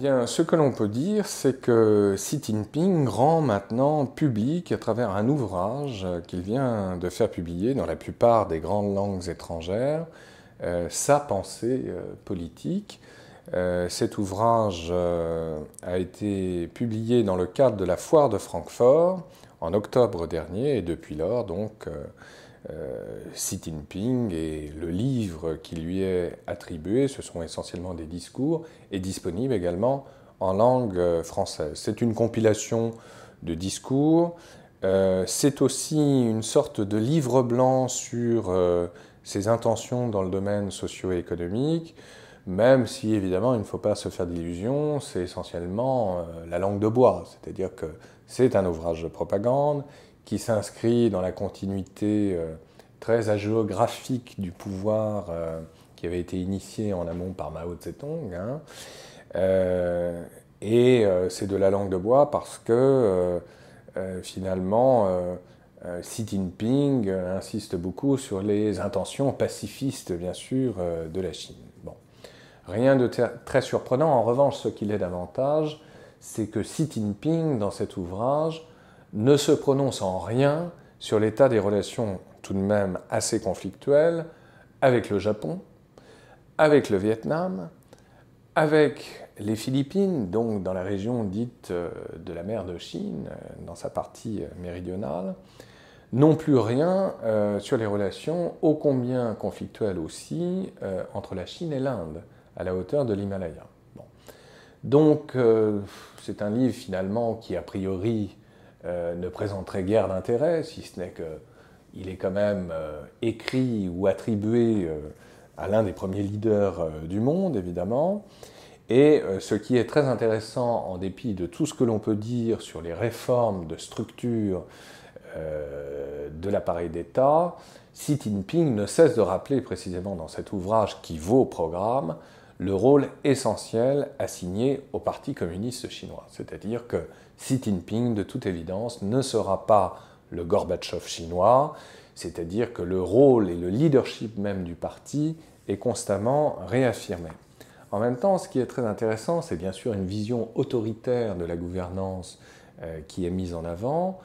Bien, ce que l'on peut dire, c'est que Xi Jinping rend maintenant public à travers un ouvrage qu'il vient de faire publier dans la plupart des grandes langues étrangères euh, sa pensée euh, politique. Euh, cet ouvrage a été publié dans le cadre de la foire de Francfort en octobre dernier et depuis lors, donc, Xi Jinping et le livre qui lui est attribué, ce sont essentiellement des discours, est disponible également en langue française. C'est une compilation de discours. c'est aussi une sorte de livre blanc sur ses intentions dans le domaine socio-économique, même si évidemment il ne faut pas se faire d'illusions, c'est essentiellement euh, la langue de bois, c'est-à-dire que c'est un ouvrage de propagande qui s'inscrit dans la continuité euh, très agéographique du pouvoir euh, qui avait été initié en amont par Mao Zedong. Hein. et c'est de la langue de bois parce que finalement euh, Xi Jinping euh, insiste beaucoup sur les intentions pacifistes, bien sûr, euh, de la Chine. Rien de très surprenant. En revanche, ce qu'il est davantage, c'est que Xi Jinping, dans cet ouvrage, ne se prononce en rien sur l'état des relations tout de même assez conflictuelles avec le Japon, avec le Vietnam, avec les Philippines, donc dans la région dite de la mer de Chine, dans sa partie méridionale, non plus rien euh, sur les relations ô combien conflictuelles aussi euh, entre la Chine et l'Inde, à la hauteur de l'Himalaya. Donc euh, c'est un livre finalement qui a priori ne présenterait guère d'intérêt, si ce n'est qu'il est quand même écrit ou attribué à l'un des premiers leaders du monde, évidemment. Et ce qui est très intéressant, en dépit de tout ce que l'on peut dire sur les réformes de structure euh, de l'appareil d'État, Xi Jinping ne cesse de rappeler précisément dans cet ouvrage qui vaut programme le rôle essentiel assigné au Parti communiste chinois. C'est-à-dire que Xi Jinping, de toute évidence, ne sera pas le Gorbatchev chinois, c'est-à-dire que le rôle et le leadership même du parti est constamment réaffirmé. En même temps, ce qui est très intéressant, c'est bien sûr une vision autoritaire de la gouvernance euh, qui est mise en avant,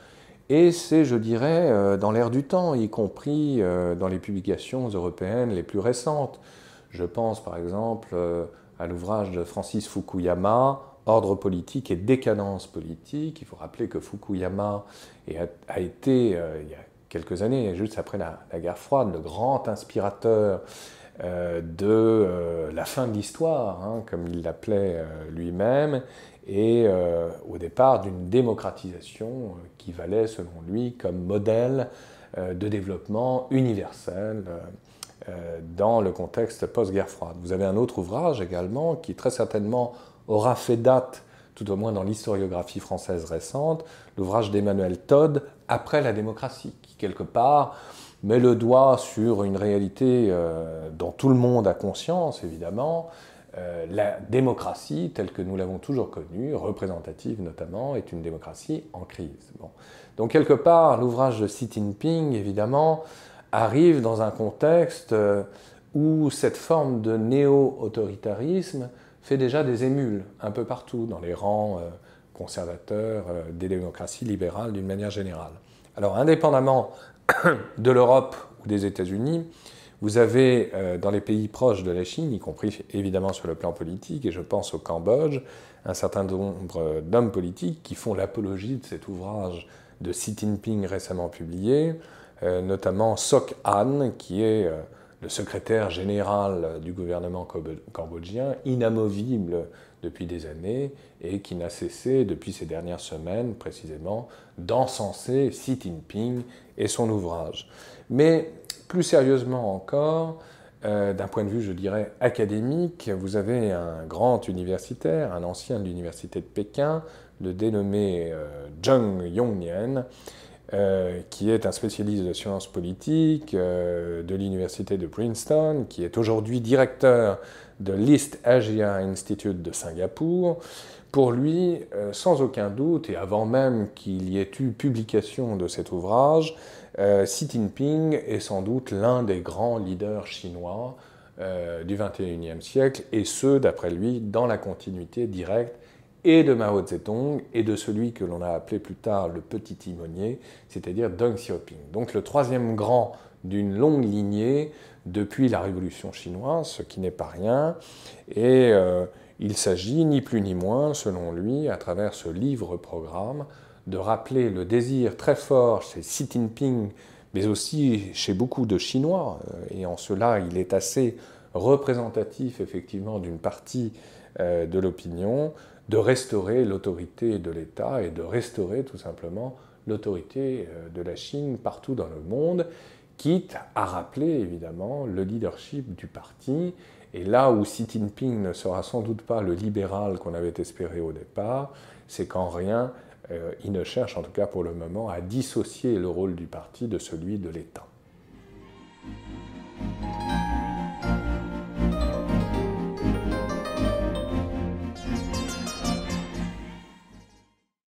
et c'est, je dirais, euh, dans l'air du temps, y compris euh, dans les publications européennes les plus récentes. Je pense par exemple euh, à l'ouvrage de Francis Fukuyama, Ordre politique et décadence politique. Il faut rappeler que Fukuyama a été, il y a quelques années, juste après la, guerre froide, le grand inspirateur de la fin de l'histoire, hein, comme il l'appelait lui-même, et euh, au départ d'une démocratisation euh, qui valait, selon lui, comme modèle euh, de développement universel dans le contexte post-guerre froide. Vous avez un autre ouvrage également qui très certainement aura fait date, tout au moins dans l'historiographie française récente, l'ouvrage d'Emmanuel Todd, Après la démocratie, qui quelque part met le doigt sur une réalité dont tout le monde a conscience, évidemment, euh, la démocratie, telle que nous l'avons toujours connue, représentative notamment, est une démocratie en crise. Donc quelque part, l'ouvrage de Xi Jinping, évidemment, arrive dans un contexte euh, où cette forme de néo-autoritarisme fait déjà des émules un peu partout dans les rangs euh, conservateurs des démocraties libérales d'une manière générale. Alors indépendamment de l'Europe ou des États-Unis, vous avez euh, dans les pays proches de la Chine, y compris évidemment sur le plan politique, et je pense au Cambodge, un certain nombre d'hommes politiques qui font l'apologie de cet ouvrage de Xi Jinping récemment publié, euh, notamment Sok Han, qui est euh, le secrétaire général du gouvernement cambodgien, inamovible depuis des années et qui n'a cessé depuis ces dernières semaines précisément d'encenser Xi Jinping et son ouvrage. Mais plus sérieusement encore, euh, d'un point de vue, je dirais, académique, vous avez un grand universitaire, un ancien de l'université de Pékin, le dénommé euh, Zheng Yongnian, euh, qui est un spécialiste de sciences politiques de l'université de Princeton, qui est aujourd'hui directeur de l'East Asia Institute de Singapour. Pour lui, sans aucun doute, et avant même qu'il y ait eu publication de cet ouvrage, euh, Xi Jinping est sans doute l'un des grands leaders chinois du XXIe siècle, et ce, d'après lui, dans la continuité directe et de Mao Zedong et de celui que l'on a appelé plus tard le petit timonier, c'est-à-dire Deng Xiaoping. Donc le troisième grand d'une longue lignée depuis la Révolution chinoise, ce qui n'est pas rien. Et euh, il s'agit ni plus ni moins, selon lui, à travers ce livre-programme, de rappeler le désir très fort chez Xi Jinping, mais aussi chez beaucoup de Chinois, et en cela il est assez représentatif effectivement d'une partie euh, de l'opinion, de restaurer l'autorité de l'État et de restaurer tout simplement l'autorité euh, de la Chine partout dans le monde, quitte à rappeler évidemment le leadership du parti. Et là où Xi Jinping ne sera sans doute pas le libéral qu'on avait espéré au départ, c'est qu'en rien, euh, il ne cherche, en tout cas pour le moment, à dissocier le rôle du parti de celui de l'État.